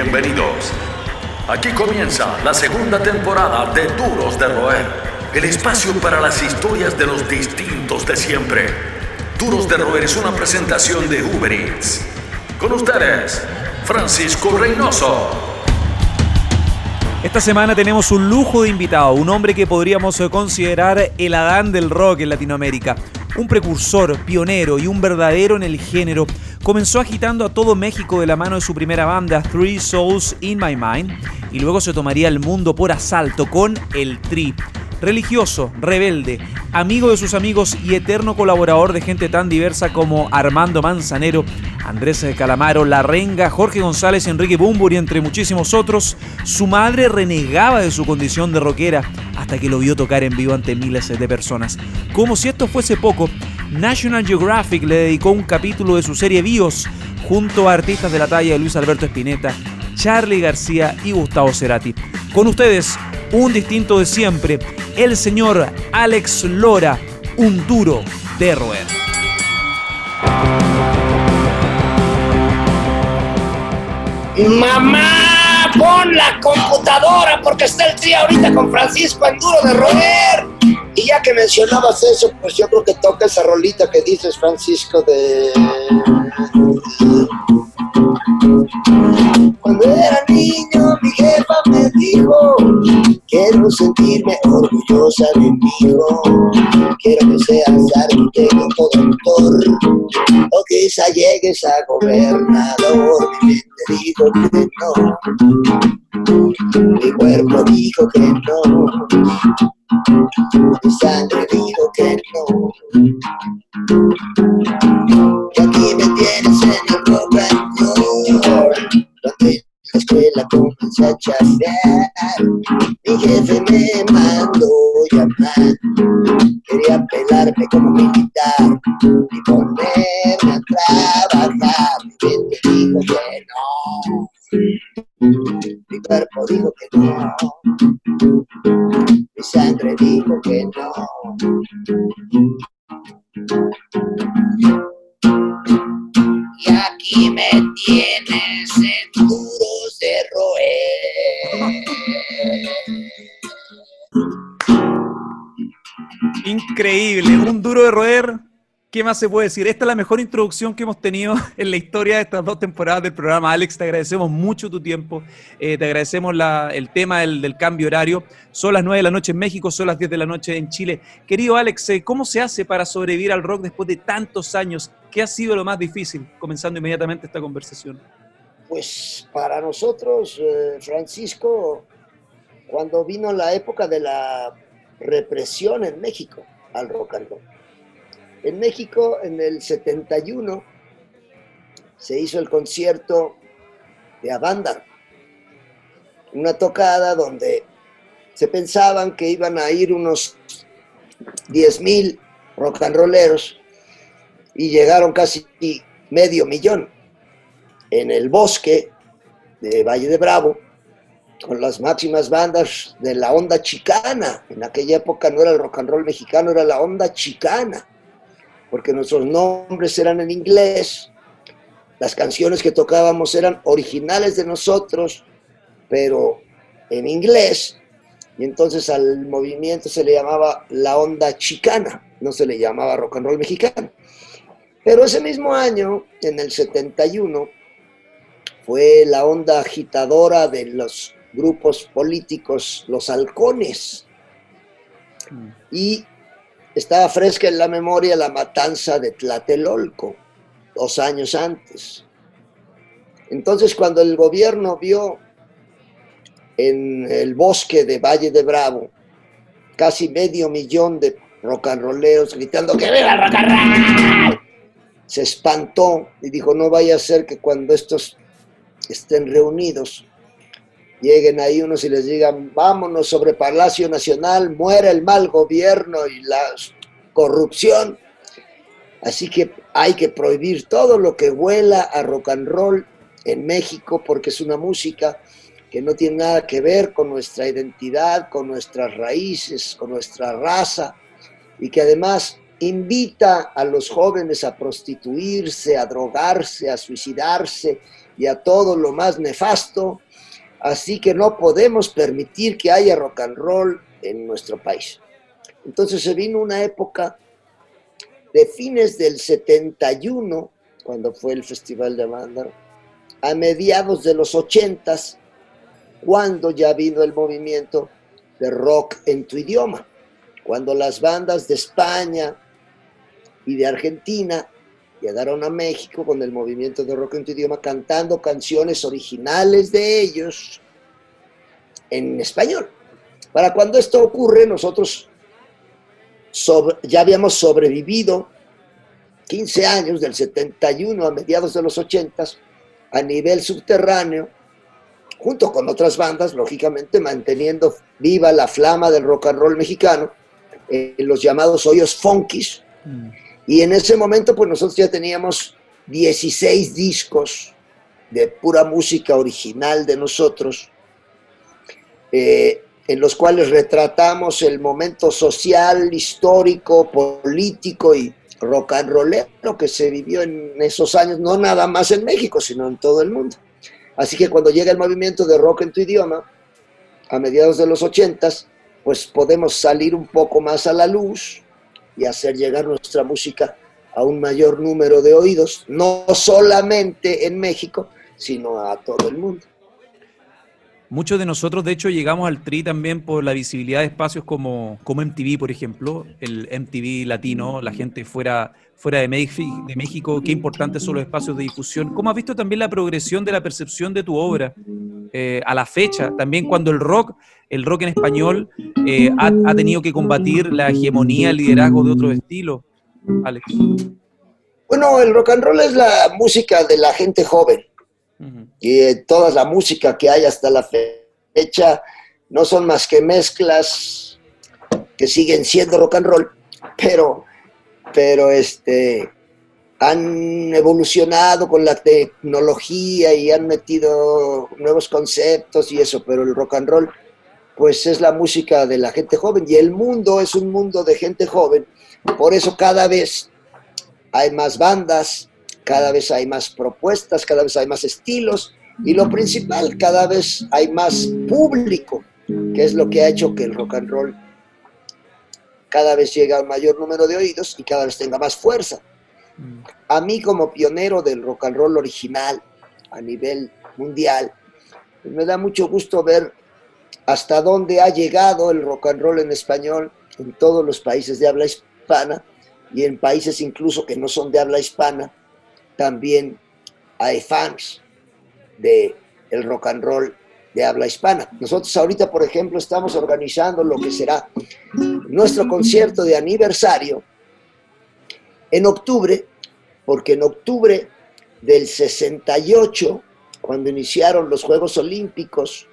Bienvenidos. Aquí comienza la segunda temporada de Duros de Roer, el espacio para las historias de los distintos de siempre. Duros de Roer es una presentación de Uber Eats. Con ustedes, Francisco Reynoso. Esta semana tenemos un lujo de invitado, un hombre que podríamos considerar el Adán del rock en Latinoamérica, un precursor, pionero y un verdadero en el género comenzó agitando a todo México de la mano de su primera banda, Three Souls in My Mind, y luego se tomaría el mundo por asalto con El Tri. Religioso, rebelde, amigo de sus amigos y eterno colaborador de gente tan diversa como Armando Manzanero, Andrés Calamaro, La Renga, Jorge González, Enrique Bumburi, entre muchísimos otros, su madre renegaba de su condición de rockera hasta que lo vio tocar en vivo ante miles de personas. Como si esto fuese poco, National Geographic le dedicó un capítulo de su serie Bios junto a artistas de la talla de Luis Alberto Spinetta, Charlie García y Gustavo Cerati. Con ustedes, un distinto de siempre, el señor Alex Lora, un duro de roer. Mamá, pon la computadora porque está el día ahorita con Francisco en duro de roer. Y ya que mencionabas eso, pues yo creo que toca esa rolita que dices, Francisco, de... Cuando era niño, mi jefa me dijo, quiero sentirme orgullosa de mi hijo. Quiero que seas arquitecto, doctor, o quizá llegues a gobernador. Mi mente dijo que no, mi cuerpo dijo que no. Mi sangre dijo que no. Y aquí me tienes en el rock and roll, la escuela comencé a chambear. Mi jefe me mandó llamar, de roer ¿Qué más se puede decir? Esta es la mejor introducción que hemos tenido en la historia de estas dos temporadas del programa. Alex, te agradecemos mucho tu tiempo, eh, te agradecemos el tema del, cambio horario. Son las 9 de la noche en México, son las 10 de la noche en Chile. Querido Alex, eh, ¿cómo se hace para sobrevivir al rock después de tantos años? ¿Qué ha sido lo más difícil? Comenzando inmediatamente esta conversación. Pues para nosotros, eh, Francisco, cuando vino la época de la represión en México al rock and roll en México, en el 71, se hizo el concierto de Avándaro, una tocada donde se pensaban que iban a ir unos 10 mil rock and rolleros y llegaron casi medio millón en el bosque de Valle de Bravo con las máximas bandas de la onda chicana. En aquella época no era el rock and roll mexicano, era la onda chicana porque nuestros nombres eran en inglés, las canciones que tocábamos eran originales de nosotros, pero en inglés, y entonces al movimiento se le llamaba la onda chicana, no se le llamaba rock and roll mexicano. Pero ese mismo año, en el 71, fue la onda agitadora de los grupos políticos, los halcones. Mm. Y estaba fresca en la memoria la matanza de Tlatelolco, dos años antes. Entonces, cuando el gobierno vio en el bosque de Valle de Bravo casi medio millón de rolleros gritando que viva el rock se espantó y dijo, no vaya a ser que cuando estos estén reunidos lleguen ahí unos y les digan, vámonos sobre Palacio Nacional, muera el mal gobierno y la corrupción. Así que hay que prohibir todo lo que huela a rock and roll en México porque es una música que no tiene nada que ver con nuestra identidad, con nuestras raíces, con nuestra raza y que además invita a los jóvenes a prostituirse, a drogarse, a suicidarse y a todo lo más nefasto. Así que no podemos permitir que haya rock and roll en nuestro país. Entonces se vino una época de fines del 71, cuando fue el Festival de Mándaro, a mediados de los 80, cuando ya vino el movimiento de rock en tu idioma, cuando las bandas de España, y de Argentina llegaron a México con el movimiento de rock en tu idioma cantando canciones originales de ellos en español. Para cuando esto ocurre, nosotros ya habíamos sobrevivido 15 años, del 71 a mediados de los 80, a nivel subterráneo, junto con otras bandas, lógicamente manteniendo viva la flama del rock and roll mexicano, en los llamados hoyos funkis, mm. Y en ese momento, pues nosotros ya teníamos 16 discos de pura música original de nosotros, eh, en los cuales retratamos el momento social, histórico, político y rock and rollero que se vivió en esos años, no nada más en México, sino en todo el mundo. Así que cuando llega el movimiento de rock en tu idioma, a mediados de los ochentas, pues podemos salir un poco más a la luz, y hacer llegar nuestra música a un mayor número de oídos, no solamente en México, sino a todo el mundo. Muchos de nosotros, de hecho, llegamos al TRI también por la visibilidad de espacios como, como MTV, por ejemplo, el MTV latino, la gente fuera, fuera de, México, qué importantes son los espacios de difusión. ¿Cómo has visto también la progresión de la percepción de tu obra eh, a la fecha? También cuando el rock, el rock en español, eh, ha, tenido que combatir la hegemonía, el liderazgo de otros estilos. Alex. Bueno, el rock and roll es la música de la gente joven y toda la música que hay hasta la fecha no son más que mezclas que siguen siendo rock and roll, pero, pero este, han evolucionado con la tecnología y han metido nuevos conceptos y eso, pero el rock and roll pues es la música de la gente joven y el mundo es un mundo de gente joven, por eso cada vez hay más bandas, cada vez hay más propuestas, cada vez hay más estilos y lo principal, cada vez hay más público, que es lo que ha hecho que el rock and roll cada vez llegue a un mayor número de oídos y cada vez tenga más fuerza. A mí como pionero del rock and roll original a nivel mundial, pues me da mucho gusto ver hasta dónde ha llegado el rock and roll en español en todos los países de habla hispana y en países incluso que no son de habla hispana, también hay fans de el rock and roll de habla hispana. Nosotros ahorita, por ejemplo, estamos organizando lo que será nuestro concierto de aniversario en octubre, porque en octubre del 68, cuando iniciaron los Juegos Olímpicos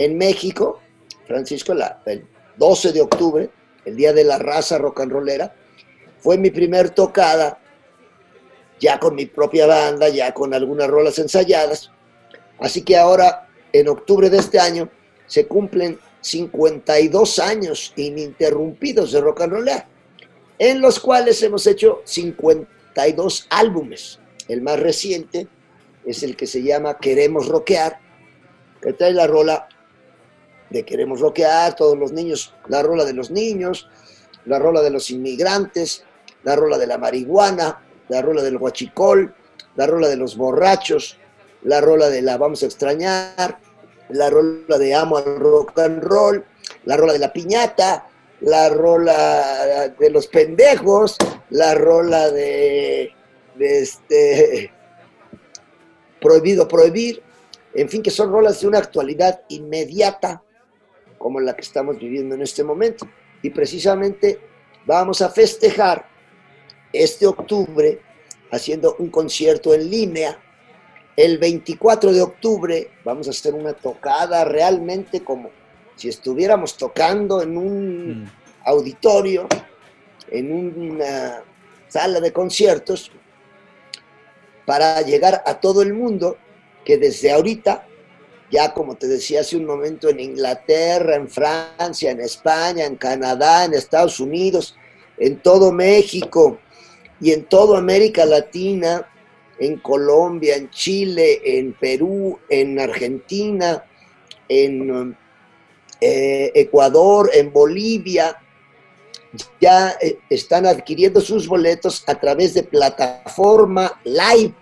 en México, Francisco, el 12 de octubre, el Día de la Raza Rock and Rollera, fue mi primer tocada ya con mi propia banda, ya con algunas rolas ensayadas. Así que ahora, en octubre de este año, se cumplen 52 años ininterrumpidos de rock and roll, en los cuales hemos hecho 52 álbumes. El más reciente es el que se llama Queremos Rockear, que trae la rola de Queremos Rockear, todos los niños, la rola de los niños, la rola de los inmigrantes, la rola de la marihuana, la rola del guachicol, la rola de los borrachos, la rola de la vamos a extrañar, la rola de amo al rock and roll, la rola de la piñata, la rola de los pendejos, la rola de, de este prohibido prohibir, en fin, que son rolas de una actualidad inmediata como la que estamos viviendo en este momento. Y precisamente vamos a festejar este octubre haciendo un concierto en línea. El 24 de octubre vamos a hacer una tocada realmente como si estuviéramos tocando en un mm. auditorio, en una sala de conciertos, para llegar a todo el mundo que desde ahorita, ya como te decía hace un momento, en Inglaterra, en Francia, en España, en Canadá, en Estados Unidos, en todo México y en toda América Latina, en Colombia, en Chile, en Perú, en Argentina, en eh, Ecuador, en Bolivia, ya eh, están adquiriendo sus boletos a través de plataforma live,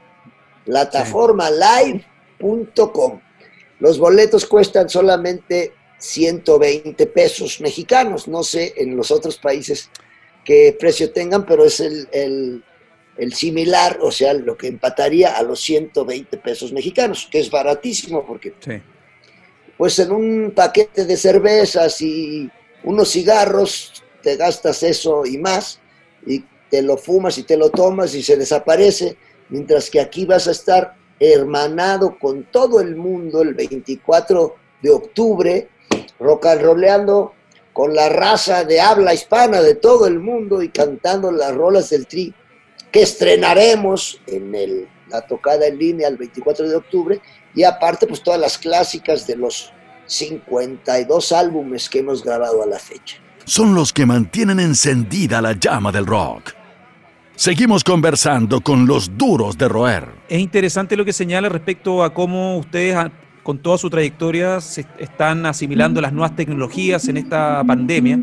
plataforma live.com. Los boletos cuestan solamente 120 pesos mexicanos, no sé en los otros países qué precio tengan, pero es el, similar, o sea, lo que empataría a los 120 pesos mexicanos, que es baratísimo porque pues en un paquete de cervezas y unos cigarros te gastas eso y más, y te lo fumas y te lo tomas y se desaparece, mientras que aquí vas a estar hermanado con todo el mundo el 24 de octubre, rock and rollando con la raza de habla hispana de todo el mundo y cantando las rolas del tri que estrenaremos en el, la tocada en línea el 24 de octubre y aparte pues todas las clásicas de los 52 álbumes que hemos grabado a la fecha son los que mantienen encendida la llama del rock. Seguimos conversando con los duros de roer. Es interesante lo que señala respecto a cómo ustedes, con toda su trayectoria, se están asimilando las nuevas tecnologías en esta pandemia.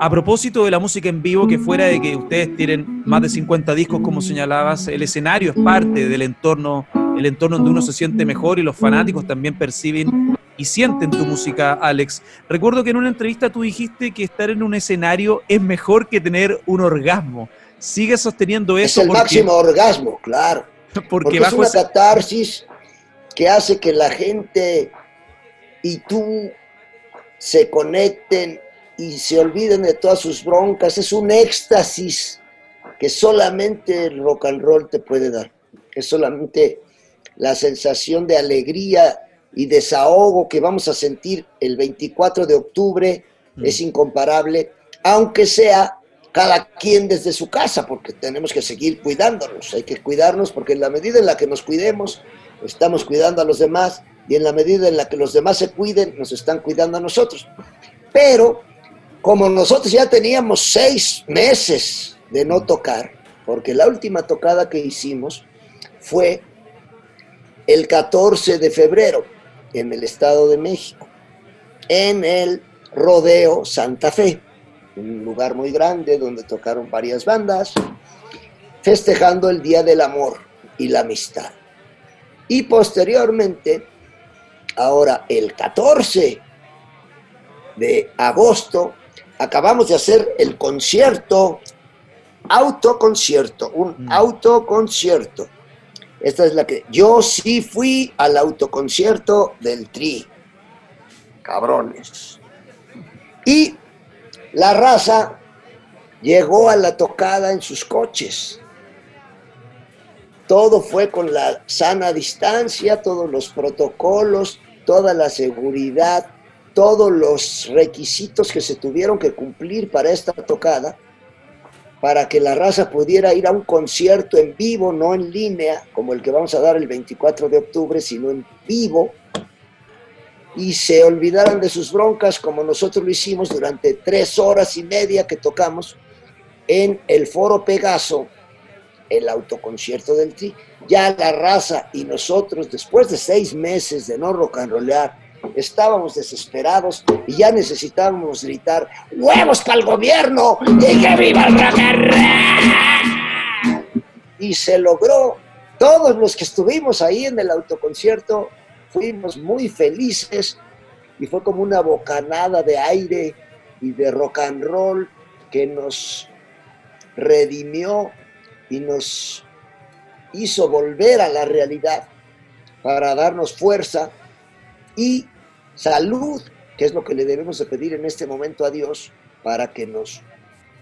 A propósito de la música en vivo, que fuera de que ustedes tienen más de 50 discos, como señalabas, el escenario es parte del entorno, el entorno donde uno se siente mejor y los fanáticos también perciben y sienten tu música, Alex. Recuerdo que en una entrevista tú dijiste que estar en un escenario es mejor que tener un orgasmo. ¿Sigue sosteniendo eso? Es el máximo orgasmo, claro. Porque, es una catarsis que hace que la gente y tú se conecten y se olviden de todas sus broncas. Es un éxtasis que solamente el rock and roll te puede dar. Es solamente la sensación de alegría y desahogo que vamos a sentir el 24 de octubre mm. es incomparable, aunque sea cada quien desde su casa, porque tenemos que seguir cuidándonos, hay que cuidarnos porque en la medida en la que nos cuidemos, estamos cuidando a los demás y en la medida en la que los demás se cuiden, nos están cuidando a nosotros. Pero como nosotros ya teníamos seis meses de no tocar, porque la última tocada que hicimos fue el 14 de febrero, en el Estado de México, en el Rodeo Santa Fe, un lugar muy grande donde tocaron varias bandas, festejando el Día del Amor y la Amistad. Y posteriormente, ahora el 14 de agosto, acabamos de hacer el concierto, autoconcierto, un mm. autoconcierto esta es la que. Yo sí fui al autoconcierto del Tri. Cabrones. Y la raza llegó a la tocada en sus coches. Todo fue con la sana distancia, todos los protocolos, toda la seguridad, todos los requisitos que se tuvieron que cumplir para esta tocada para que la raza pudiera ir a un concierto en vivo, no en línea, como el que vamos a dar el 24 de octubre, sino en vivo, y se olvidaran de sus broncas como nosotros lo hicimos durante tres horas y media que tocamos en el Foro Pegaso, el autoconcierto del Tri. Ya la raza y nosotros, después de seis meses de no rock and rollear, estábamos desesperados y ya necesitábamos gritar ¡Huevos para el gobierno! ¡Y que viva el rock Y se logró. Todos los que estuvimos ahí en el autoconcierto fuimos muy felices y fue como una bocanada de aire y de rock and roll que nos redimió y nos hizo volver a la realidad para darnos fuerza y salud, que es lo que le debemos de pedir en este momento a Dios para que nos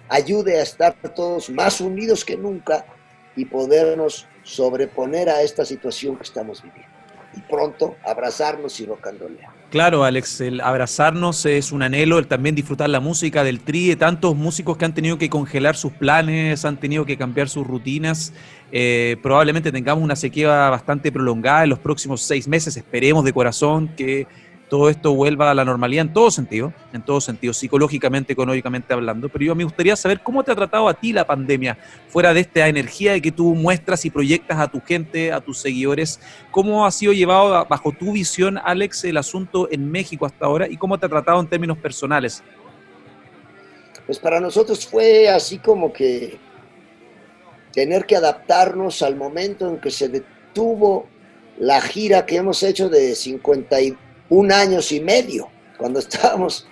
ayude a estar todos más unidos que nunca y podernos sobreponer a esta situación que estamos viviendo. Y pronto abrazarnos y rocandolear. Claro, Alex, el abrazarnos es un anhelo, el también disfrutar la música del tri, tantos músicos que han tenido que congelar sus planes, han tenido que cambiar sus rutinas. Eh, probablemente tengamos una sequía bastante prolongada en los próximos seis meses, esperemos de corazón que todo esto vuelva a la normalidad en todo sentido, en todo sentido, psicológicamente, económicamente hablando. Pero yo me gustaría saber cómo te ha tratado a ti la pandemia, fuera de esta energía de que tú muestras y proyectas a tu gente, a tus seguidores. ¿Cómo ha sido llevado bajo tu visión, Alex, el asunto en México hasta ahora y cómo te ha tratado en términos personales? Pues para nosotros fue así como que tener que adaptarnos al momento en que se detuvo la gira que hemos hecho de 51 años y medio, cuando estábamos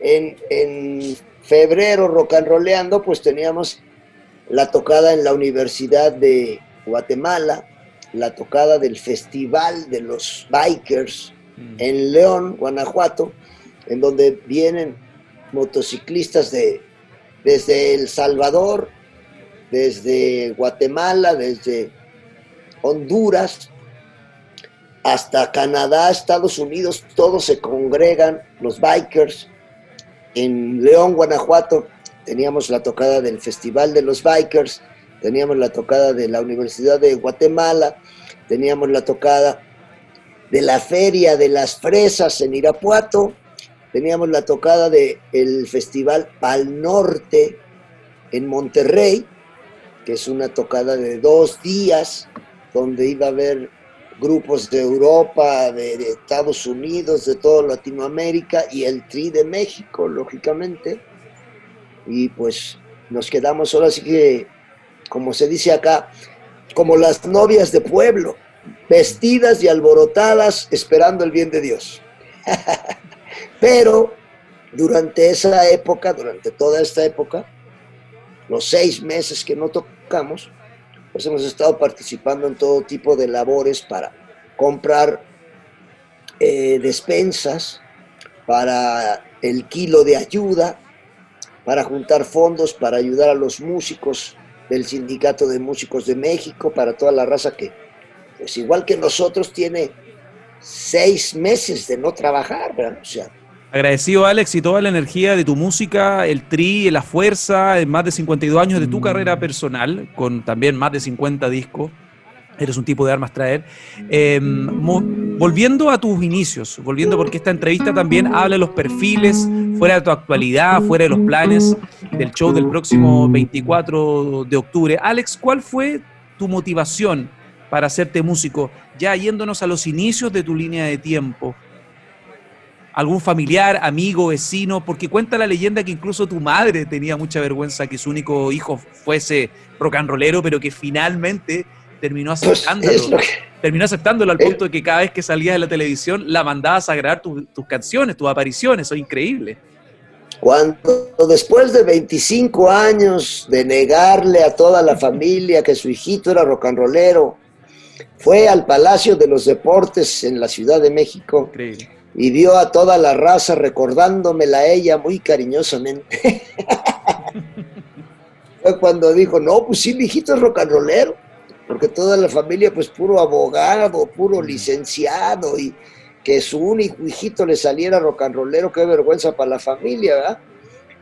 en, en febrero rock and rollando, pues teníamos la tocada en la Universidad de Guatemala, la tocada del Festival de los Bikers mm. en León, Guanajuato, en donde vienen motociclistas de, desde El Salvador, desde Guatemala, desde Honduras, hasta Canadá, Estados Unidos, todos se congregan, los bikers. En León, Guanajuato, teníamos la tocada del Festival de los Bikers, teníamos la tocada de la Universidad de Guatemala, teníamos la tocada de la Feria de las Fresas en Irapuato, teníamos la tocada del el Festival Pal Norte en Monterrey, que es una tocada de dos días, donde iba a haber grupos de Europa, de, Estados Unidos, de toda Latinoamérica y el Tri de México, lógicamente. Y pues nos quedamos ahora sí que, como se dice acá, como las novias de pueblo, vestidas y alborotadas esperando el bien de Dios. Pero durante esa época, durante toda esta época, los seis meses que no tocamos, pues hemos estado participando en todo tipo de labores para comprar eh, despensas, para el kilo de ayuda, para juntar fondos, para ayudar a los músicos del Sindicato de Músicos de México, para toda la raza que, pues igual que nosotros, tiene seis meses de no trabajar, ¿verdad? O sea, Agradecido, Alex, y toda la energía de tu música, el tri, la fuerza, en más de 52 años de tu mm. carrera personal, con también más de 50 discos. Eres un tipo de armas traer. Em, volviendo a tus inicios, volviendo porque esta entrevista también habla de los perfiles, fuera de tu actualidad, fuera de los planes del show del próximo 24 de octubre. Alex, ¿cuál fue tu motivación para hacerte músico? Ya yéndonos a los inicios de tu línea de tiempo algún familiar, amigo, vecino, porque cuenta la leyenda que incluso tu madre tenía mucha vergüenza que su único hijo fuese rock and rollero, pero que finalmente terminó pues, aceptándolo. Terminó aceptándolo al punto de que cada vez que salías de la televisión la mandabas a grabar tus canciones, tus apariciones, eso es increíble. Cuando después de 25 años de negarle a toda la familia que su hijito era rock and rollero, fue al Palacio de los Deportes en la Ciudad de México. Increíble y vio a toda la raza recordándomela a ella muy cariñosamente. Fue cuando dijo, no, pues sí, mi hijito es rocanrolero, porque toda la familia, pues puro abogado, puro licenciado, y que su único hijito le saliera rocanrolero, qué vergüenza para la familia, ¿verdad?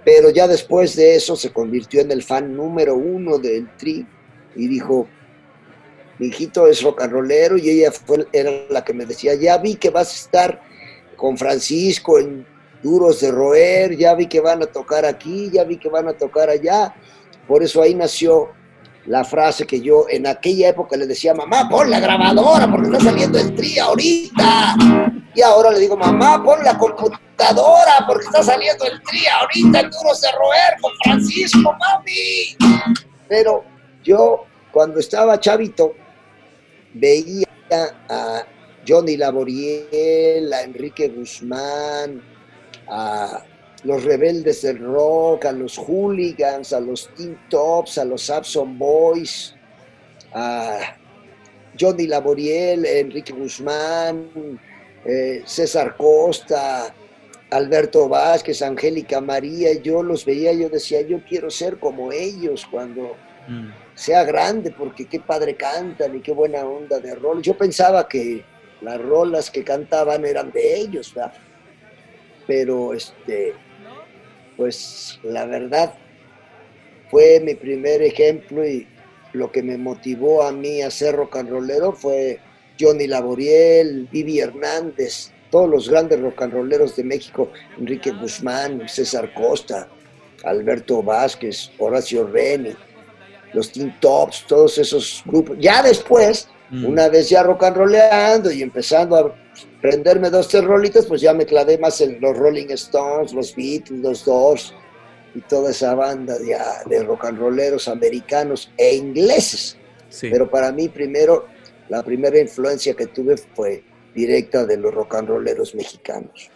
Pero ya después de eso se convirtió en el fan número uno del Tri y dijo, mi hijito es rocanrolero y ella fue, era la que me decía, ya vi que vas a estar con Francisco en Duros de Roer, ya vi que van a tocar aquí, ya vi que van a tocar allá. Por eso ahí nació la frase que yo en aquella época le decía, mamá, pon la grabadora porque está saliendo el tri ahorita. Y ahora le digo, mamá, pon la computadora porque está saliendo el tri ahorita en Duros de Roer con Francisco, mami. Pero yo cuando estaba chavito veía a Johnny Laboriel, a Enrique Guzmán, a los rebeldes del rock, a los hooligans, a los Teen Tops, a los Abson Boys, a Johnny Laboriel, Enrique Guzmán, eh, César Costa, Alberto Vázquez, Angélica María, yo los veía, yo decía, yo quiero ser como ellos cuando mm. sea grande, porque qué padre cantan y qué buena onda de rol. Yo pensaba que las rolas que cantaban eran de ellos, ¿verdad? Pero este, pues la verdad fue mi primer ejemplo y lo que me motivó a mí a ser rock and rollero fue Johnny Laboriel, Vivi Hernández, todos los grandes rock and rolleros de México, Enrique Guzmán, César Costa, Alberto Vázquez, Horacio Reni, los Teen Tops, todos esos grupos. Ya después, mm. una vez ya rock and rollando y empezando a prenderme dos, tres rolitas, pues ya me clavé más en los Rolling Stones, los Beatles, los Doors y toda esa banda de, de rock and rolleros americanos e ingleses. Pero para mí primero, la primera influencia que tuve fue directa de los rock and rolleros mexicanos.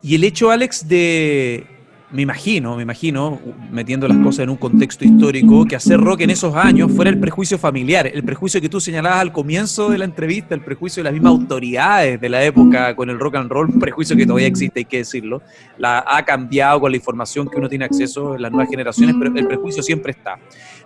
Y el hecho, Alex, de me imagino, me imagino, metiendo las cosas en un contexto histórico, que hacer rock en esos años fuera el prejuicio familiar, el prejuicio que tú señalabas al comienzo de la entrevista, el prejuicio de las mismas autoridades de la época con el rock and roll, un prejuicio que todavía existe, hay que decirlo, la, ha cambiado con la información que uno tiene acceso en las nuevas generaciones, pero el prejuicio siempre está.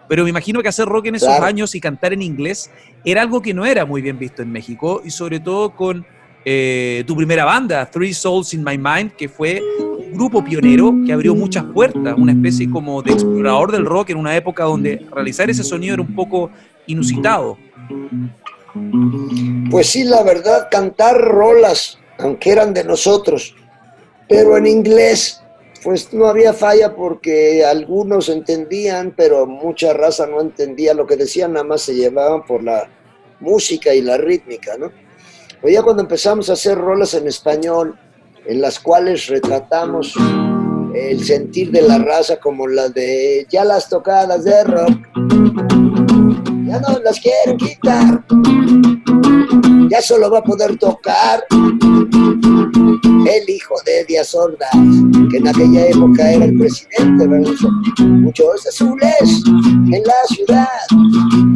Pero me imagino que hacer rock en esos años y cantar en inglés era algo que no era muy bien visto en México, y sobre todo con eh, tu primera banda, Three Souls in My Mind, que fue un grupo pionero que abrió muchas puertas, una especie como de explorador del rock en una época donde realizar ese sonido era un poco inusitado. Pues sí, la verdad, cantar rolas, aunque eran de nosotros, pero en inglés, pues no había falla porque algunos entendían, pero mucha raza no entendía lo que decían, nada más se llevaban por la música y la rítmica, ¿no? Pero ya cuando empezamos a hacer rolas en español, en las cuales retratamos el sentir de la raza como la de ya las tocadas de rock, ya no las quieren quitar, ya solo va a poder tocar el hijo de Díaz Ordaz, que en aquella época era el presidente, ¿verdad? Muchos azules en la ciudad,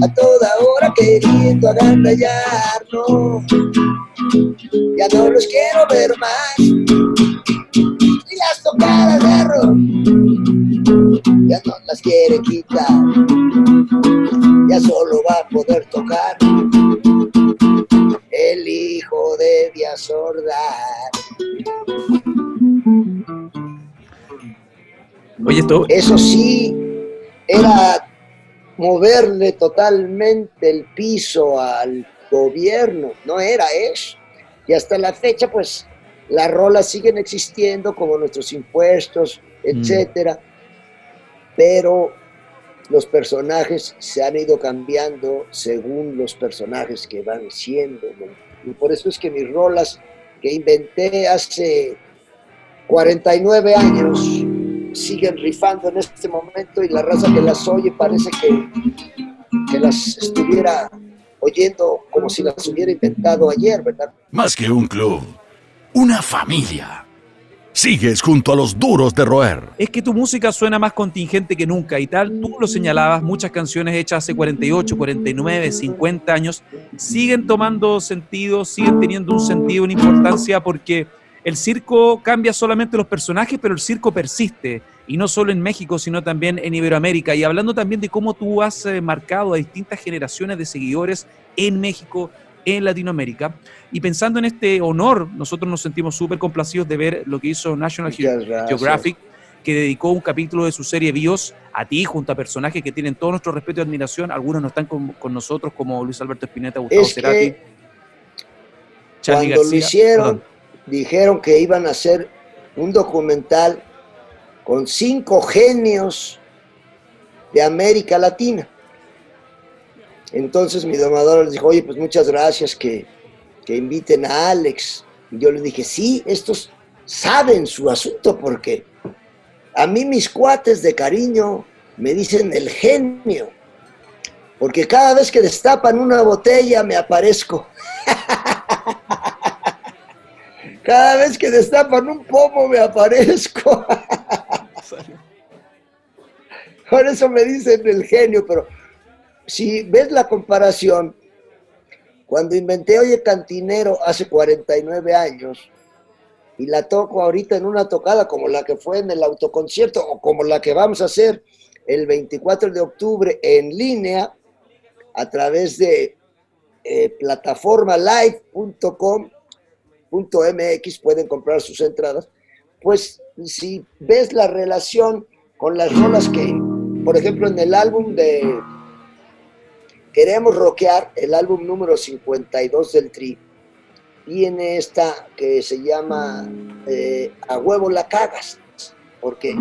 a toda hora queriendo agandallarnos. Ya no los quiero ver más, y las tocadas de rock, ya no las quiere quitar, ya solo va a poder tocar Ordaz. Oye, esto. Eso sí, era moverle totalmente el piso al gobierno, no era eso. Y hasta la fecha, pues, las rolas siguen existiendo como nuestros impuestos, mm. etcétera, pero los personajes se han ido cambiando según los personajes que van siendo. Y por eso es que mis rolas que inventé hace 49 años siguen rifando en este momento y la raza que las oye parece que, que las estuviera oyendo como si las hubiera inventado ayer, ¿verdad? Más que un club, una familia. Sigues junto a los duros de roer. Es que tu música suena más contingente que nunca y tal, tú lo señalabas, muchas canciones hechas hace 48, 49, 50 años siguen tomando sentido, siguen teniendo un sentido, una importancia porque el circo cambia solamente los personajes, pero el circo persiste y no solo en México, sino también en Iberoamérica. Y hablando también de cómo tú has eh, marcado a distintas generaciones de seguidores en México, en Latinoamérica. Y pensando en este honor, nosotros nos sentimos súper complacidos de ver lo que hizo National Geographic, que dedicó un capítulo de su serie Bios a ti, junto a personajes que tienen todo nuestro respeto y admiración. Algunos no están con, nosotros, como Luis Alberto Espineta, Gustavo Cerati. Cuando lo hicieron, dijeron que iban a hacer un documental con cinco genios de América Latina. Entonces mi domador les dijo, oye, pues muchas gracias que, que inviten a Alex. Y yo les dije, sí, estos saben su asunto porque a mí mis cuates de cariño me dicen el genio. Porque cada vez que destapan una botella me aparezco. cada vez que destapan un pomo me aparezco. Por eso me dicen el genio, pero si ves la comparación, cuando inventé Oye Cantinero hace 49 años y la toco ahorita en una tocada como la que fue en el autoconcierto o como la que vamos a hacer el 24 de octubre en línea a través de eh, plataforma live.com.mx pueden comprar sus entradas. Pues si ves la relación con las rolas que, por ejemplo, en el álbum de Queremos rockear el álbum número 52 del Tri. viene esta que se llama eh, a huevo la cagas, porque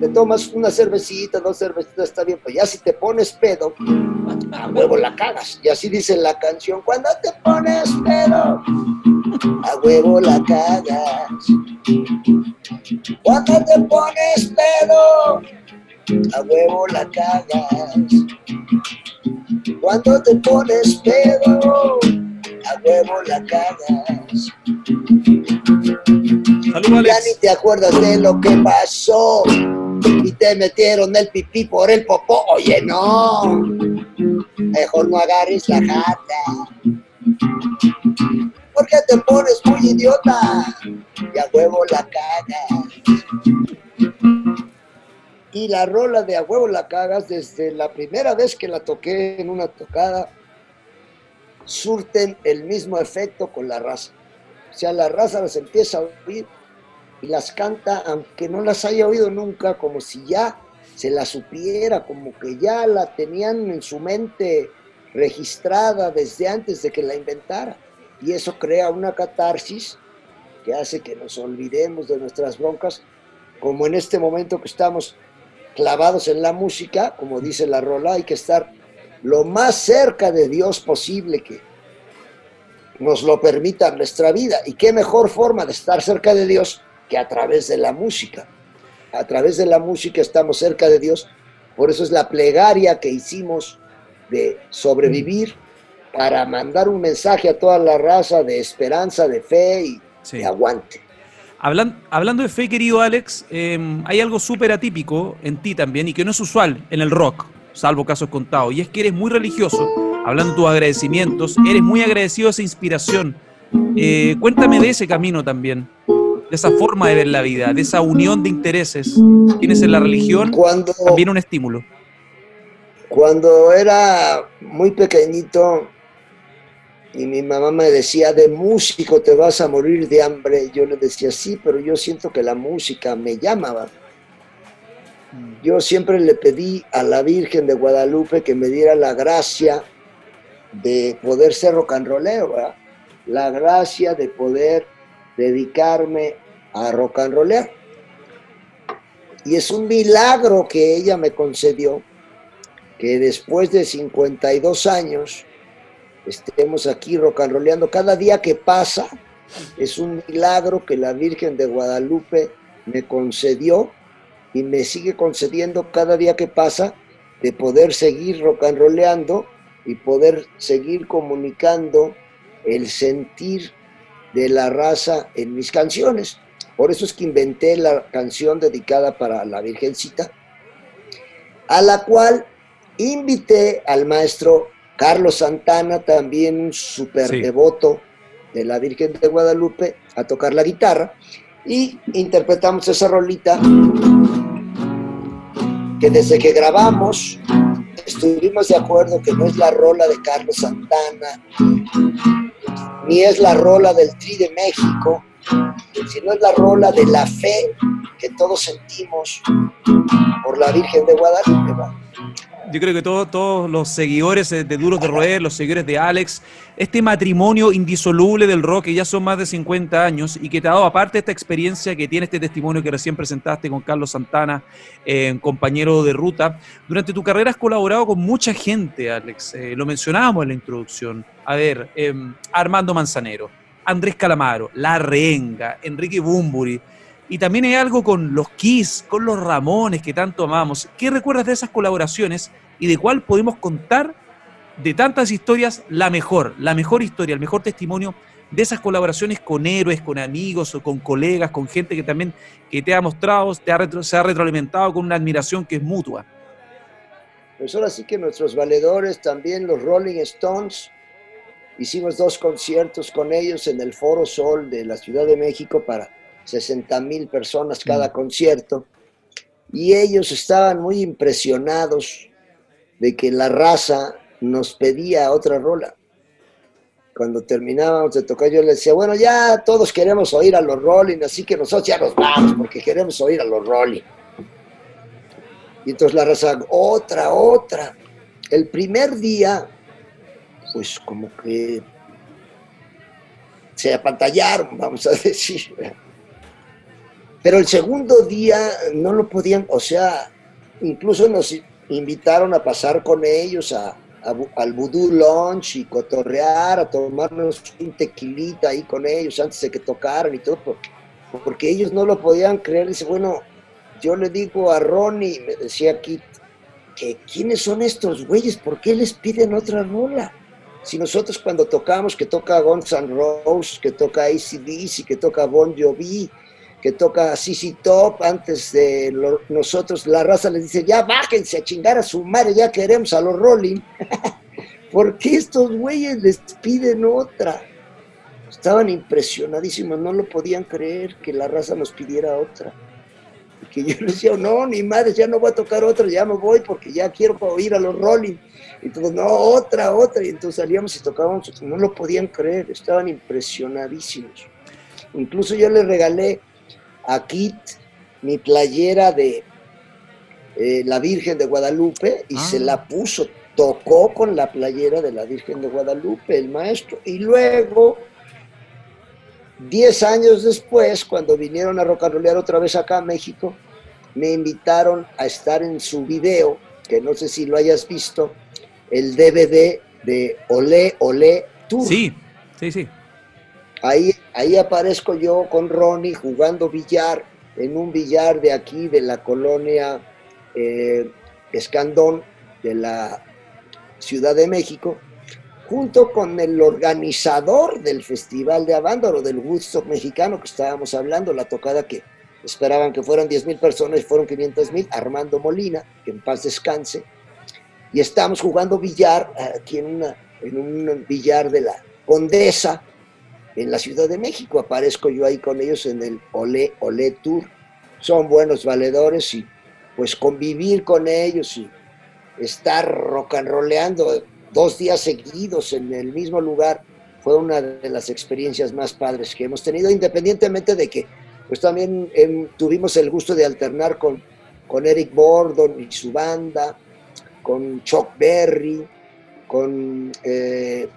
te tomas una cervecita, dos cervecitas, está bien, pero ya si te pones pedo, a huevo la cagas. Y así dice la canción, cuando te pones pedo, a huevo la cagas. Cuando te pones pedo, a huevo la cagas. Cuando te pones pedo, a huevo la cagas. ya ni te acuerdas de lo que pasó y te metieron el pipí por el popó. Oye, no, mejor no agarres la jata. Porque te pones muy idiota y a huevo la cagas. Y la rola de a huevo la cagas, desde la primera vez que la toqué en una tocada, surten el mismo efecto con la raza. O sea, la raza las empieza a oír y las canta, aunque no las haya oído nunca, como si ya se la supiera, como que ya la tenían en su mente registrada desde antes de que la inventara. Y eso crea una catarsis que hace que nos olvidemos de nuestras broncas, como en este momento que estamos clavados en la música, como dice la rola, hay que estar lo más cerca de Dios posible que nos lo permita nuestra vida. Y qué mejor forma de estar cerca de Dios que a través de la música. A través de la música estamos cerca de Dios. Por eso es la plegaria que hicimos de sobrevivir para mandar un mensaje a toda la raza de esperanza, de fe y de aguante. Hablando de fe, querido Alex, em, hay algo súper atípico en ti también y que no es usual en el rock, salvo casos contados, y es que eres muy religioso. Hablando de tus agradecimientos, eres muy agradecido a esa inspiración. Eh, cuéntame de ese camino también de esa forma de ver la vida, de esa unión de intereses tienes en la religión, cuando, también un estímulo. Cuando era muy pequeñito y mi mamá me decía, de músico te vas a morir de hambre, yo le decía, sí, pero yo siento que la música me llamaba. Yo siempre le pedí a la Virgen de Guadalupe que me diera la gracia de poder ser rock and rollero, la gracia de poder dedicarme a rock and rollear. Y es un milagro que ella me concedió que después de 52 años estemos aquí rock and rollando. Cada día que pasa es un milagro que la Virgen de Guadalupe me concedió y me sigue concediendo cada día que pasa de poder seguir rock and rollando y poder seguir comunicando el sentir de la raza en mis canciones. Por eso es que inventé la canción dedicada para la Virgencita, a la cual invité al maestro Carlos Santana, también un súper devoto de la Virgen de Guadalupe, a tocar la guitarra. Y interpretamos esa rolita que desde que grabamos estuvimos de acuerdo que no es la rola de Carlos Santana, ni es la rola del Tri de México, sino es la rola de la fe que todos sentimos por la Virgen de Guadalupe yo creo que todos los seguidores de Duros de Roer, los seguidores de Alex, este matrimonio indisoluble del rock que ya son más de 50 años y que te ha dado aparte esta experiencia que tiene este testimonio que recién presentaste con Carlos Santana, eh, compañero de ruta. Durante tu carrera has colaborado con mucha gente, Alex. Eh, lo mencionábamos en la introducción. A ver, em, Armando Manzanero, Andrés Calamaro, La Renga, Enrique Bumburi. Y también hay algo con los Kiss, con los Ramones que tanto amamos. ¿Qué recuerdas de esas colaboraciones y de cuál podemos contar de tantas historias la mejor, la mejor historia, el mejor testimonio de esas colaboraciones con héroes, con amigos o con colegas, con gente que también que te ha mostrado, te ha se ha retroalimentado con una admiración que es mutua? Pues ahora sí que nuestros valedores, también los Rolling Stones, hicimos dos conciertos con ellos en el Foro Sol de la Ciudad de México para 60 mil personas cada mm. concierto, y ellos estaban muy impresionados de que la raza nos pedía otra rola. Cuando terminábamos de tocar, yo les decía, bueno, ya todos queremos oír a los Rolling, así que nosotros ya nos vamos porque queremos oír a los Rolling. Y entonces la raza, otra, otra. El primer día, pues como que se apantallaron, vamos a decir. Pero el segundo día no lo podían, o sea, incluso nos invitaron a pasar con ellos a, al Voodoo Lunch y cotorrear, a tomarnos un tequilita ahí con ellos antes de que tocaran y todo, porque, porque ellos no lo podían creer. Dice, bueno, yo le digo a Ronnie, me decía Kit, que quiénes son estos güeyes, ¿por qué les piden otra rola? Si nosotros cuando tocamos, que toca Guns N' Roses, que toca ACDC, que toca Bon Jovi, que toca CC Top, antes de nosotros, la raza les dice, ya bájense a chingar a su madre, ya queremos a los Rolling. ¿Por qué estos güeyes les piden otra? Estaban impresionadísimos, no lo podían creer que la raza nos pidiera otra. Que yo les decía, no, ni madre, ya no voy a tocar otra, ya me voy porque ya quiero oír a los Rolling. Todos, no, otra, otra. Y entonces salíamos y tocábamos, no lo podían creer, estaban impresionadísimos. Incluso yo les regalé a Kit mi playera de eh, la Virgen de Guadalupe y se ah. la puso, tocó con la playera de la Virgen de Guadalupe, el maestro. Y luego, diez años después, cuando vinieron a rocanrolear otra vez acá a México, me invitaron a estar en su video, que no sé si lo hayas visto, el DVD de Olé Olé Tour. Sí, sí, sí. Ahí, ahí aparezco yo con Ronnie jugando billar en un billar de aquí, de la colonia eh, Escandón, de la Ciudad de México, junto con el organizador del Festival de Avándaro, del Woodstock mexicano que estábamos hablando, la tocada que esperaban que fueran 10 mil personas y fueron 500 mil, Armando Molina, que en paz descanse, y estamos jugando billar aquí en, una, en un billar de la Condesa, en la Ciudad de México. Aparezco yo ahí con ellos en el Olé Olé Tour. Son buenos valedores y pues convivir con ellos y estar rock and rollando dos días seguidos en el mismo lugar fue una de las experiencias más padres que hemos tenido, independientemente de que pues también em, tuvimos el gusto de alternar con, con Eric Bordon y su banda, con Chuck Berry, con eh,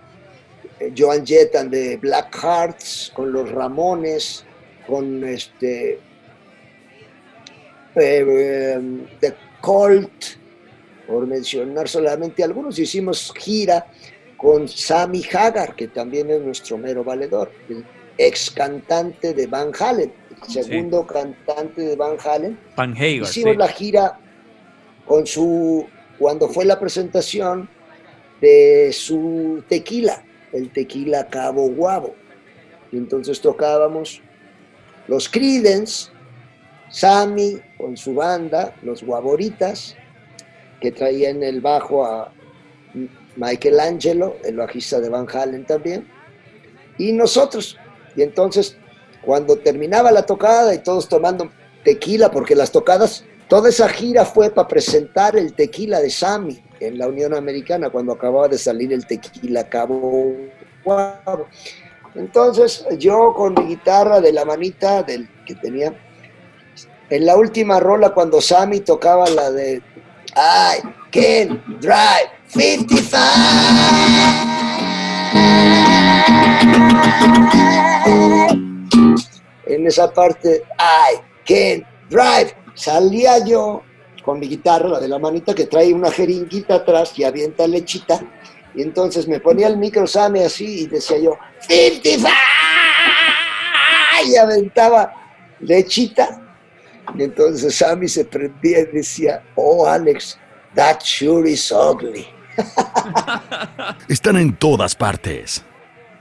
Joan Jettan de Black Hearts, con los Ramones, con este eh, em, The Colt, por mencionar solamente algunos, hicimos gira con Sammy Hagar, que también es nuestro mero valedor, el ex cantante de Van Halen, el segundo cantante de Van Halen. Van Hagar, hicimos la gira con su, cuando fue la presentación de su tequila, el tequila Cabo Guabo. Y entonces tocábamos los Creedence, Sammy con su banda, los Guaboritas, que traían el bajo a Michael Angelo, el bajista de Van Halen también, y nosotros. Y entonces, cuando terminaba la tocada y todos tomando tequila, porque las tocadas, toda esa gira fue para presentar el tequila de Sammy en la Unión Americana cuando acababa de salir el tequila Cabo Guabo. Entonces yo con mi guitarra de la manita del que tenía, en la última rola cuando Sammy tocaba la de I can drive 55. En esa parte, I can drive, salía yo con mi guitarra, la de la manita, que trae una jeringuita atrás y avienta lechita. Y entonces me ponía el micro Sammy así y decía yo, 55 y aventaba lechita. Y entonces Sammy se prendía y decía, oh Alex, that sure is ugly. Están en todas partes.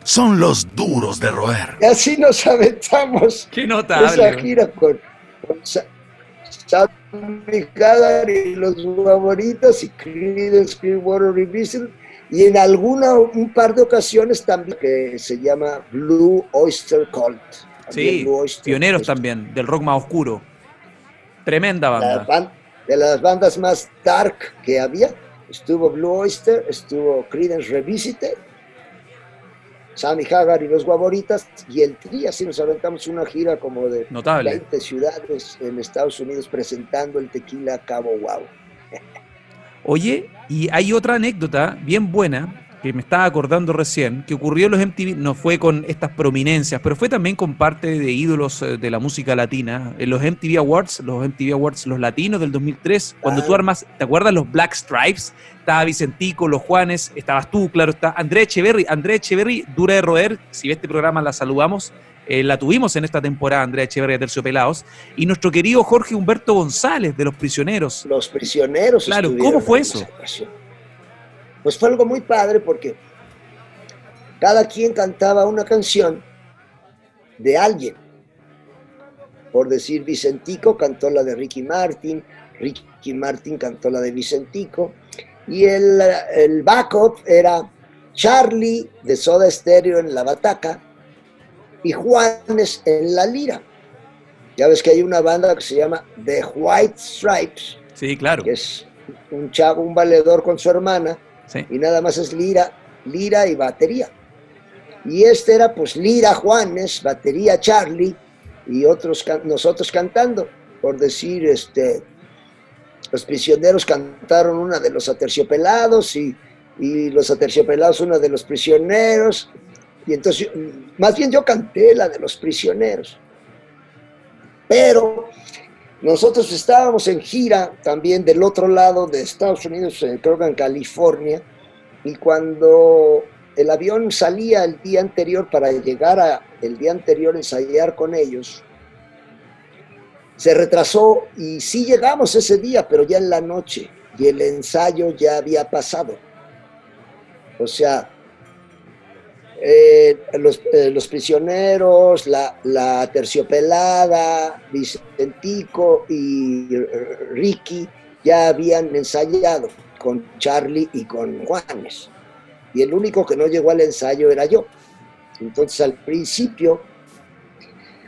Son los duros de roer. Y así nos aventamos. Qué notable. Esa gira con, con y los favoritos y Creedence Clearwater Revision y en alguna un par de ocasiones también que se llama Blue Oyster Cult. Sí, pioneros también del rock más oscuro. Tremenda banda. de las bandas más dark que había, estuvo Blue Oyster, estuvo Creedence Revisited Sammy Hagar y los Guaboritas y el Tri, así nos aventamos una gira como de Notable. 20 ciudades en Estados Unidos presentando el tequila Cabo Guau. Oye, y hay otra anécdota bien buena que me estaba acordando recién, que ocurrió en los MTV, no fue con estas prominencias, pero fue también con parte de ídolos eh, de la música latina. En los MTV Awards, los MTV Awards, los latinos del 2003, cuando tú armas, ¿te acuerdas los Black Stripes? Estaba Vicentico, los Juanes, estabas tú, claro, está André Echeverry. André Echeverry, dura de roer, si ve este programa la saludamos. Eh, la tuvimos en esta temporada, Andrea Echeverría Terciopelados, y nuestro querido Jorge Humberto González de Los Prisioneros. Los Prisioneros. Claro, ¿cómo fue eso? Pues fue algo muy padre porque cada quien cantaba una canción de alguien. Por decir, Vicentico cantó la de Ricky Martin, Ricky Martin cantó la de Vicentico, y el, el backup era Charlie de Soda Stereo en la bataca y Juanes en la lira. Ya ves que hay una banda que se llama The White Stripes. Sí, claro. Que es un chavo, un valedor con su hermana. Y nada más es lira, lira y batería. Y este era pues lira Juanes, batería Charlie y otros nosotros cantando. Por decir, este, los prisioneros cantaron una de los aterciopelados y, y los aterciopelados una de los prisioneros y entonces, más bien yo canté la de los prisioneros. Pero nosotros estábamos en gira también del otro lado de Estados Unidos, eh, creo que en California, y cuando el avión salía el día anterior para llegar a, el día anterior ensayar con ellos, se retrasó y sí llegamos ese día, pero ya en la noche, y el ensayo ya había pasado. O sea, eh, eh, los, prisioneros, la, terciopelada, Vicentico y Ricky ya habían ensayado con Charlie y con Juanes. Y el único que no llegó al ensayo era yo. Entonces al principio,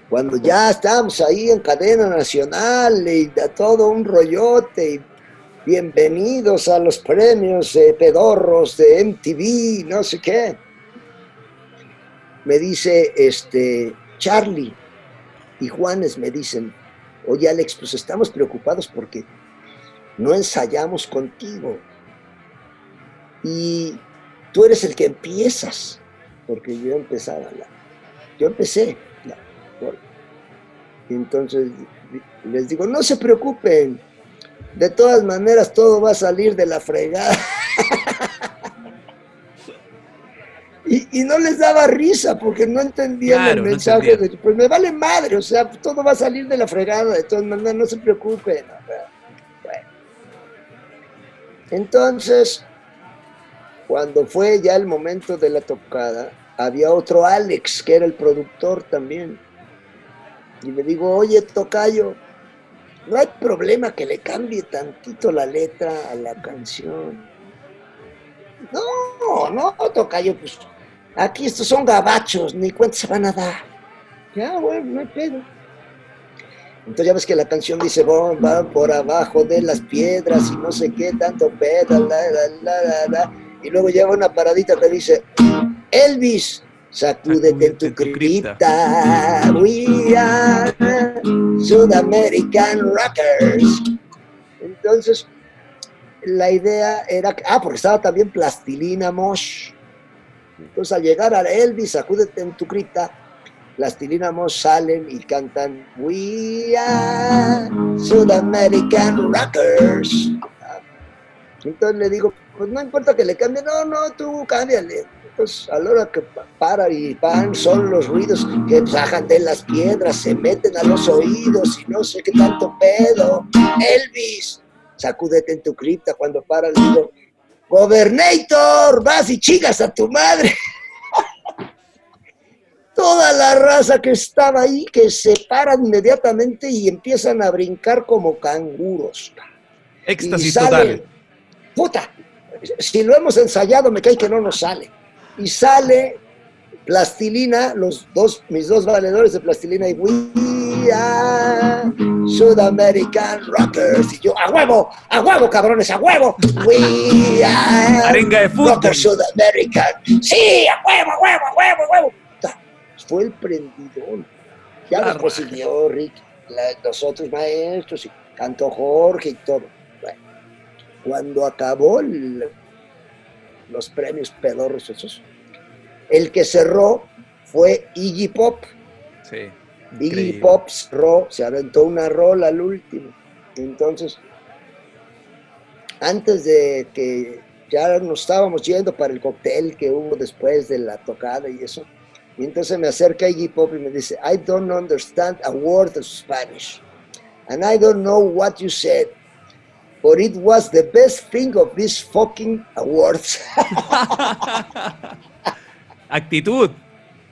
cuando ya estábamos ahí en cadena nacional y da todo un rollote y bienvenidos a los premios pedorros de MTV, no sé qué me dice este Charlie y Juanes me dicen, oye Alex, pues estamos preocupados porque no ensayamos contigo. Y tú eres el que empiezas, porque yo empezaba, yo empecé. entonces les digo, no se preocupen, de todas maneras todo va a salir de la fregada. Y, no les daba risa porque no entendían el mensaje de, pues me vale madre, o sea, todo va a salir de la fregada, de todas maneras, no se preocupen. Entonces, cuando fue ya el momento de la tocada, había otro Alex, que era el productor también. Y le digo, oye, Tocayo, no hay problema que le cambie tantito la letra a la canción. No, no, Tocayo, pues Aquí estos son gabachos, ni cuenta se van a dar. Ya, bueno, no hay pedo. Entonces ya ves que la canción dice, van por abajo de las piedras y no sé qué, tanto pedo, la, la, la, la, Y luego lleva una paradita que dice, Elvis, sacúdete en tu cripta. We are South American Rockers. Entonces, la idea era, ah, porque estaba también Plastilina Mosh entonces al llegar a Elvis, sacúdete en tu cripta, las tilinamos salen y cantan We are South American Rockers. Entonces le digo, pues no importa que le cambie, no, no, tú cámbiale. Entonces a la hora que para y van son los ruidos que bajan de las piedras, se meten a los oídos y no sé qué tanto pedo. Elvis, sacúdete en tu cripta cuando para, le digo, Gobernator, vas y chingas a tu madre. Toda la raza que estaba ahí que se paran inmediatamente y empiezan a brincar como canguros. Éxtasis total. Puta, si lo hemos ensayado me cae que no nos sale. Y sale plastilina, los dos, mis dos valedores de plastilina y We are South American Rockers. Y yo, a huevo, a huevo, cabrones, a huevo. We are Arenga de fútbol. Rockers South American. Sí, a huevo, a huevo, a huevo, a huevo. Fue el prendidón. Ya después siguió Rick, los otros maestros, y cantó Jorge y todo. Bueno, cuando acabó el, los premios pedorros esos. El que cerró fue Iggy Pop. Sí. Iggy Pop cerró, se aventó una rola al último. Entonces, antes de que ya nos estábamos yendo para el cóctel que hubo después de la tocada y eso, y entonces me acerca Iggy Pop y me dice, I don't understand a word of Spanish. And I don't know what you said. But it was the best thing of these fucking awards. Actitud.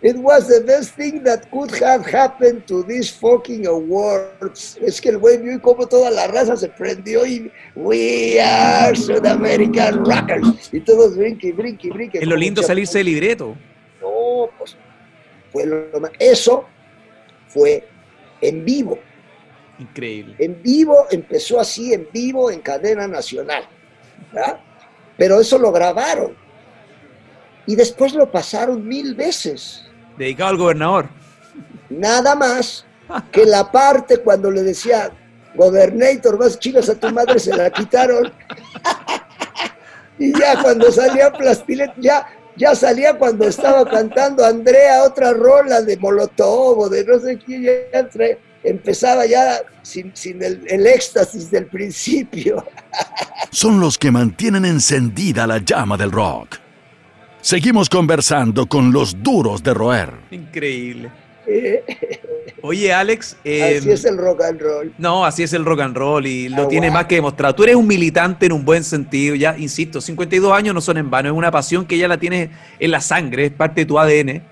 It was the best thing that could have happened to these fucking awards. Es que el güey vio y como toda la raza se prendió y We are South American Rockers. Y todos brinquen, brinquen, brinquen. Es lo lindo salirse del libreto. No, pues fue lo más. Eso fue en vivo. Increíble. En vivo, empezó así, en vivo, en cadena nacional. ¿verdad? Pero eso lo grabaron. Y después lo pasaron mil veces. Dedicado al gobernador. Nada más que la parte cuando le decía, Gobernator, vas chicas a tu madre, se la quitaron. y ya cuando salía Plastilet, ya, ya salía cuando estaba cantando Andrea otra rola de Molotov o de no sé quién, ya empezaba ya sin, sin el, el éxtasis del principio. Son los que mantienen encendida la llama del rock. Seguimos conversando con los duros de roer. Increíble. Oye, Alex. eh, Así es el rock and roll. No, así es el rock and roll y lo Ah, tiene más que demostrado. Tú eres un militante en un buen sentido, ya, insisto, 52 años no son en vano, es una pasión que ya la tienes en la sangre, es parte de tu ADN.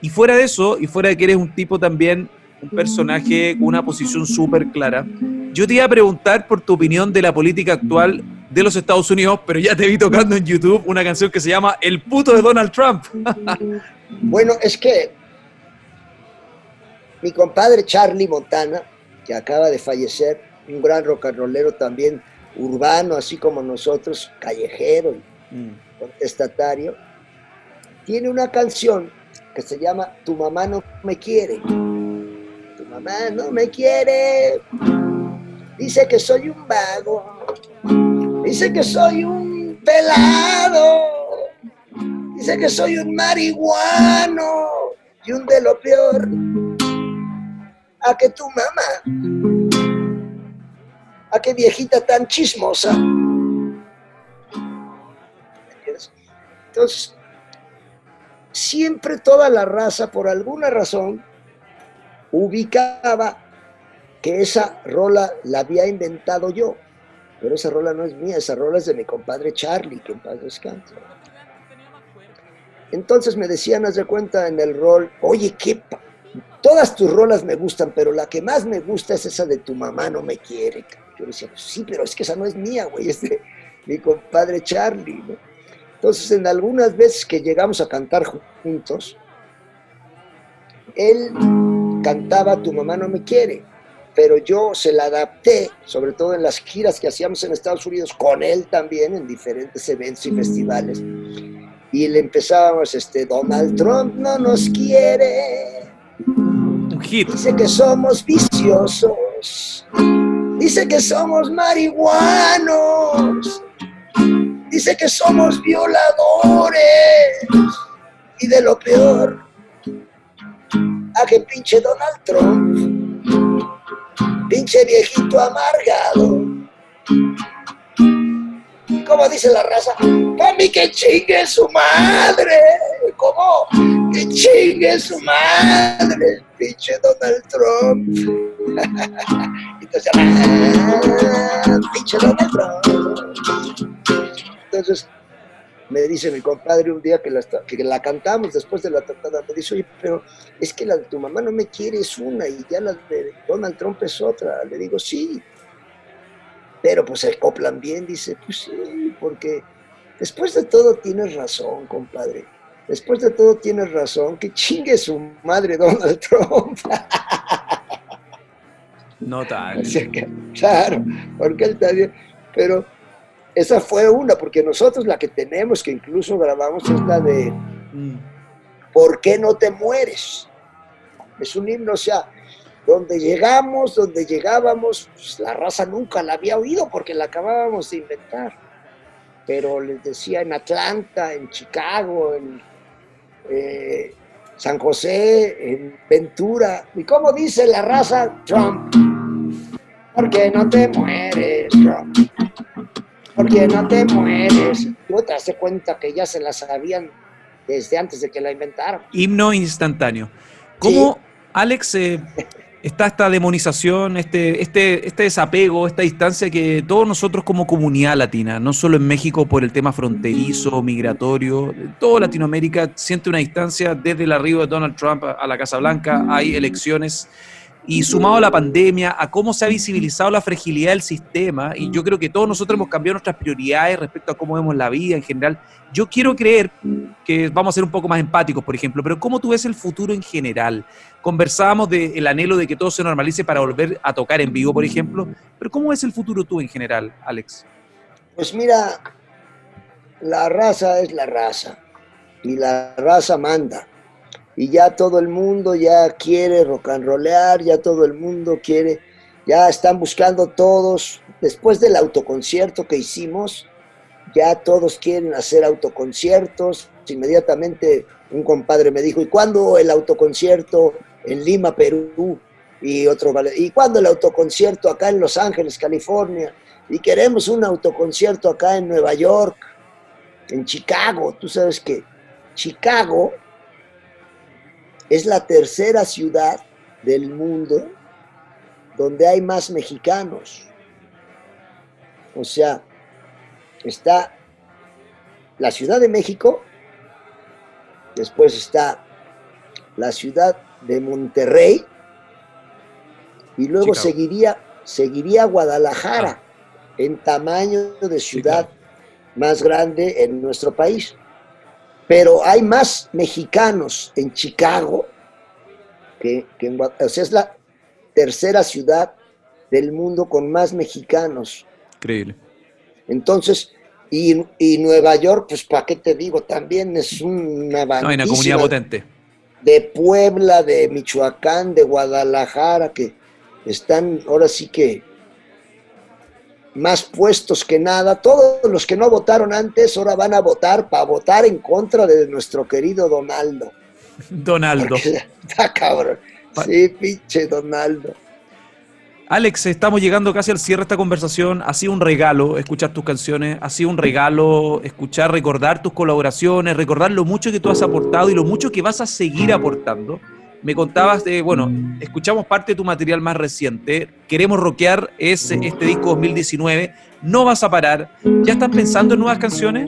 Y fuera de eso, y fuera de que eres un tipo también, un personaje con una posición súper clara, yo te iba a preguntar por tu opinión de la política actual de los Estados Unidos, pero ya te vi tocando en YouTube una canción que se llama El puto de Donald Trump. Bueno, es que mi compadre Charlie Montana, que acaba de fallecer, un gran rock and rollero también urbano, así como nosotros, callejero y contestatario, tiene una canción que se llama Tu mamá no me quiere. Tu mamá no me quiere. Dice que soy un vago. Dice que soy un pelado. Dice que soy un marihuano y un de lo peor. A que tu mamá, a que viejita tan chismosa. Entonces, siempre toda la raza, por alguna razón, ubicaba que esa rola la había inventado yo. Pero esa rola no es mía, esa rola es de mi compadre Charlie, que en paz descanse. Entonces me decían, haz de cuenta en el rol, oye, qué todas tus rolas me gustan, pero la que más me gusta es esa de tu mamá no me quiere. cabrón". Yo decía, pues sí, pero es que esa no es mía, güey, es de mi compadre Charlie, ¿no? Entonces, en algunas veces que llegamos a cantar juntos, él cantaba Tu mamá no me quiere, pero yo se la adapté, sobre todo en las giras que hacíamos en Estados Unidos, con él también, en diferentes eventos y festivales. Y le empezábamos, este, Donald Trump no nos quiere, Un hit. dice que somos viciosos, dice que somos marihuanos, dice que somos violadores y de lo peor, a que pinche Donald Trump, pinche viejito amargado. ¿Cómo dice la raza? ¡Pa' mí que chingue su madre! ¿Cómo? ¡Que chingue su madre! Pinche Donald Trump. Entonces, ah, pinche Donald Trump. Entonces, me dice mi compadre un día que la, que la cantamos después de la tocada, me dice, oye, pero es que la de tu mamá no me quiere es una y ya la de Donald Trump es otra. Le digo, sí, pero pues se acoplan bien, dice, pues sí, porque después de todo tienes razón, compadre. Después de todo tienes razón, que chingue su madre Donald Trump. No tal. O sea que, claro, porque él también, pero esa fue una, porque nosotros la que tenemos, que incluso grabamos, es la de. ¿Por qué no te mueres? Es un himno, o sea, donde llegamos, donde llegábamos, pues, la raza nunca la había oído porque la acabábamos de inventar. pero les decía en Atlanta, en Chicago, en eh, San José, en Ventura. ¿Y cómo dice la raza Trump? Porque no te mueres, Trump. Porque no te mueres. Tú te das cuenta que ya se la sabían desde antes de que la inventaron. Himno instantáneo. ¿Cómo, Alex, eh, está esta demonización, este, este, este desapego, esta distancia que todos nosotros como comunidad latina, no solo en México por el tema fronterizo, migratorio, toda Latinoamérica siente una distancia desde el arribo de Donald Trump a la Casa Blanca, hay elecciones y sumado a la pandemia, a cómo se ha visibilizado la fragilidad del sistema, y yo creo que todos nosotros hemos cambiado nuestras prioridades respecto a cómo vemos la vida en general. Yo quiero creer que vamos a ser un poco más empáticos, por ejemplo, pero ¿cómo tú ves el futuro en general? Conversábamos del anhelo de que todo se normalice para volver a tocar en vivo, por ejemplo, pero ¿cómo ves el futuro tú en general, Alex? Pues mira, la raza es la raza, y la raza manda y ya todo el mundo ya quiere rock and rollear, ya todo el mundo quiere, ya están buscando todos, después del autoconcierto que hicimos, ya todos quieren hacer autoconciertos, inmediatamente un compadre me dijo, ¿y cuándo el autoconcierto en Lima, Perú? Y otro, ¿y cuándo el autoconcierto acá en Los Ángeles, California? Y queremos un autoconcierto acá en Nueva York, en Chicago. Tú sabes que Chicago es la tercera ciudad del mundo donde hay más mexicanos. O sea, está la Ciudad de México, después está la ciudad de Monterrey y luego seguiría, seguiría Guadalajara ah. en tamaño de ciudad más grande en nuestro país. Pero hay más mexicanos en Chicago que, en O sea, es la tercera ciudad del mundo con más mexicanos. Increíble. Entonces, y, Nueva York, pues, ¿para qué te digo? También es una No, hay una comunidad potente. De Puebla, de Michoacán, de Guadalajara, que están ahora sí que más puestos que nada. Todos los que no votaron antes ahora van a votar para votar en contra de nuestro querido Donaldo. Donaldo. está cabrón. Sí, pinche Donaldo. Alex, estamos llegando casi al cierre de esta conversación. Ha sido un regalo escuchar tus canciones, ha sido un regalo escuchar, recordar tus colaboraciones, recordar lo mucho que tú has aportado y lo mucho que vas a seguir aportando. Me contabas de, bueno, escuchamos parte de tu material más reciente. Queremos rockear es este disco 2019. No vas a parar. ¿Ya estás pensando en nuevas canciones?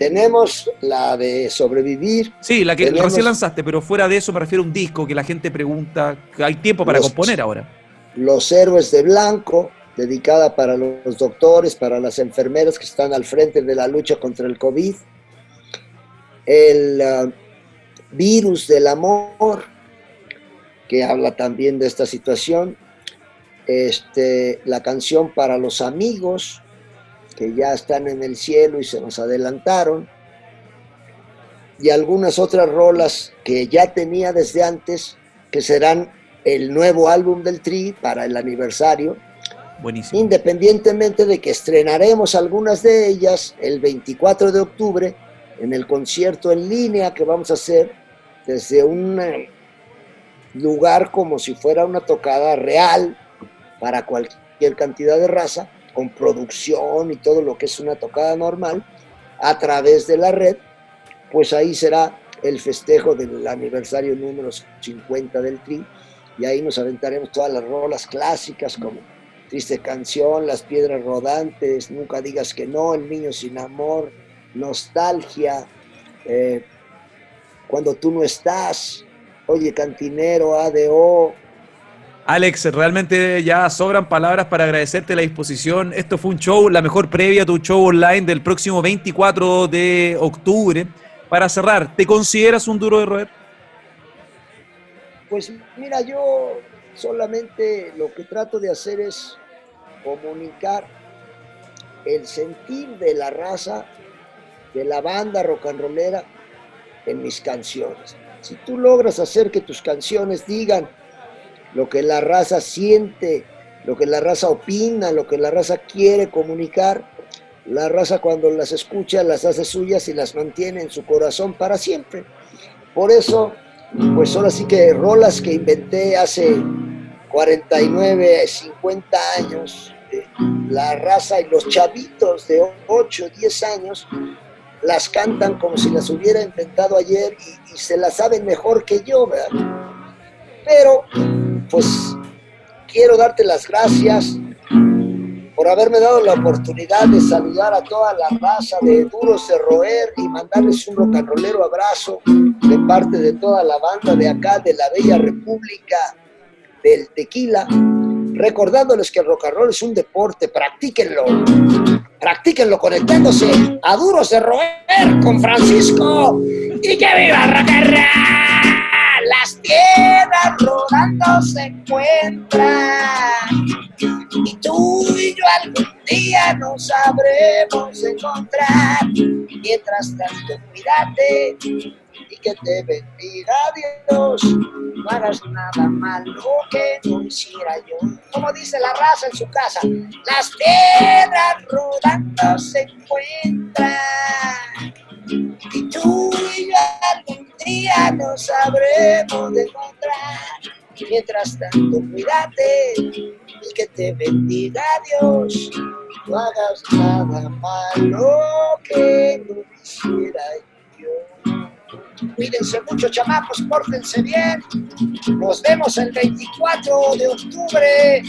Tenemos la de sobrevivir. Sí, la que recién lanzaste, pero fuera de eso me refiero a un disco que la gente pregunta. Hay tiempo para componer ahora. Los héroes de blanco, dedicada para los doctores, para las enfermeras que están al frente de la lucha contra el COVID. El uh, virus del amor, que habla también de esta situación. Este, la canción para los amigos, que ya están en el cielo y se nos adelantaron. Y algunas otras rolas que ya tenía desde antes, que serán el nuevo álbum del Tri para el aniversario. Buenísimo. Independientemente de que estrenaremos algunas de ellas el 24 de octubre en el concierto en línea que vamos a hacer desde un lugar como si fuera una tocada real para cualquier cantidad de raza, con producción y todo lo que es una tocada normal, a través de la red, pues ahí será el festejo del aniversario número 50 del Tri, y ahí nos aventaremos todas las rolas clásicas como Triste Canción, Las Piedras Rodantes, Nunca Digas que No, El Niño Sin Amor, Nostalgia, eh, Cuando Tú No Estás, Oye Cantinero, ADO. Alex, realmente ya sobran palabras para agradecerte la disposición. Esto fue un show, la mejor previa a tu show online del próximo 24 de octubre. Para cerrar, ¿te consideras un duro de roer? Pues mira, yo solamente lo que trato de hacer es comunicar el sentir de la raza, de la banda rock and rollera en mis canciones. Si tú logras hacer que tus canciones digan lo que la raza siente, lo que la raza opina, lo que la raza quiere comunicar, La raza cuando las escucha las hace suyas y las mantiene en su corazón para siempre. Por eso, pues ahora sí que rolas que inventé hace 49, 50 años, eh, la raza y los chavitos de 8, 10 años las cantan como si las hubiera inventado ayer y, se las saben mejor que yo, ¿verdad? Pero, pues, quiero darte las gracias por haberme dado la oportunidad de saludar a toda la raza de Duros de Roer y mandarles un rollero abrazo de parte de toda la banda de acá, de la Bella República del Tequila, recordándoles que el rock and roll es un deporte, practíquenlo, practíquenlo conectándose a Duros de Roer con Francisco y que viva rock and roll las tierras rodando se encuentran. Y tú y yo algún día nos sabremos encontrar. Mientras tanto, cuídate que te bendiga Dios. No hagas nada malo que no hiciera yo. Como dice la raza en su casa, las piedras rodando se encuentran. Y tú y yo algún día nos sabremos de encontrar. Mientras tanto, cuídate y que te bendiga Dios. No hagas nada malo que no hiciera yo. Cuídense mucho, chamacos, pórtense bien. Nos vemos el 24 de octubre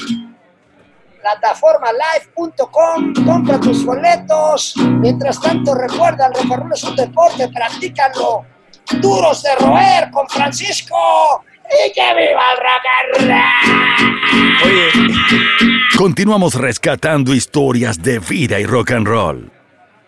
plataformalive.com, compra tus boletos. Mientras tanto, recuerda, el rock es un deporte, practícalo. Duros de roer con Francisco. ¡Y que viva el rock. Continuamos rescatando historias de vida y rock and roll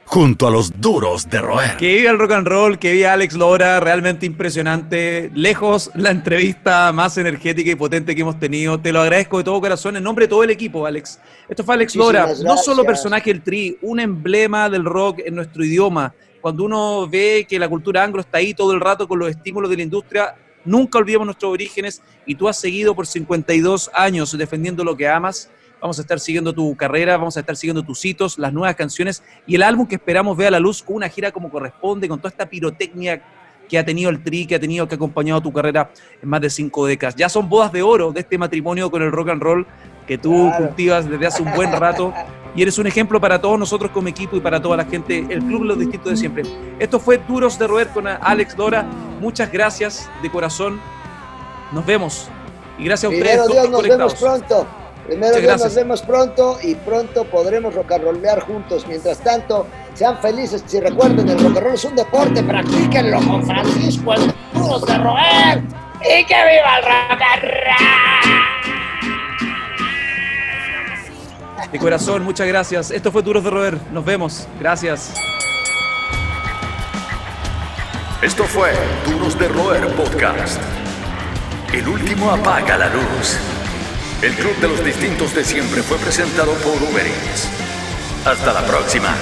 junto a los duros de roer. Que viva el rock and roll, que viva Alex Lora, realmente impresionante. Lejos la entrevista más energética y potente que hemos tenido. Te lo agradezco de todo corazón en nombre de todo el equipo, Alex. Esto fue Alex Lora, no solo personaje del Tri, un emblema del rock en nuestro idioma. Cuando uno ve que la cultura anglo está ahí todo el rato con los estímulos de la industria, nunca olvidemos nuestros orígenes y tú has seguido por 52 años defendiendo lo que amas Vamos a estar siguiendo tu carrera, vamos a estar siguiendo tus hitos, las nuevas canciones y el álbum que esperamos vea la luz con una gira como corresponde, con toda esta pirotecnia que ha tenido el Tri, que ha tenido, que ha acompañado tu carrera en más de cinco décadas. Ya son bodas de oro de este matrimonio con el rock and roll que tú cultivas desde hace un buen rato y eres un ejemplo para todos nosotros como equipo y para toda la gente, el Club Los Distintos de Siempre. Esto fue Duros de Roer con Alex Dora. Muchas gracias de corazón. Nos vemos. Y gracias a ustedes. Dios, nos vemos pronto. Primero Dios, nos vemos pronto y pronto podremos rocarrolear juntos. Mientras tanto, sean felices. Si recuerden, el roll es un deporte, practíquenlo con Francisco, el Duros de Roer. ¡Y que viva el roll! De corazón, muchas gracias. Esto fue Duros de Roer. Nos vemos. Gracias. Esto fue Duros de Roer Podcast. El último apaga la luz. El Club de los Distintos de Siempre fue presentado por Uber Eats. Hasta la próxima.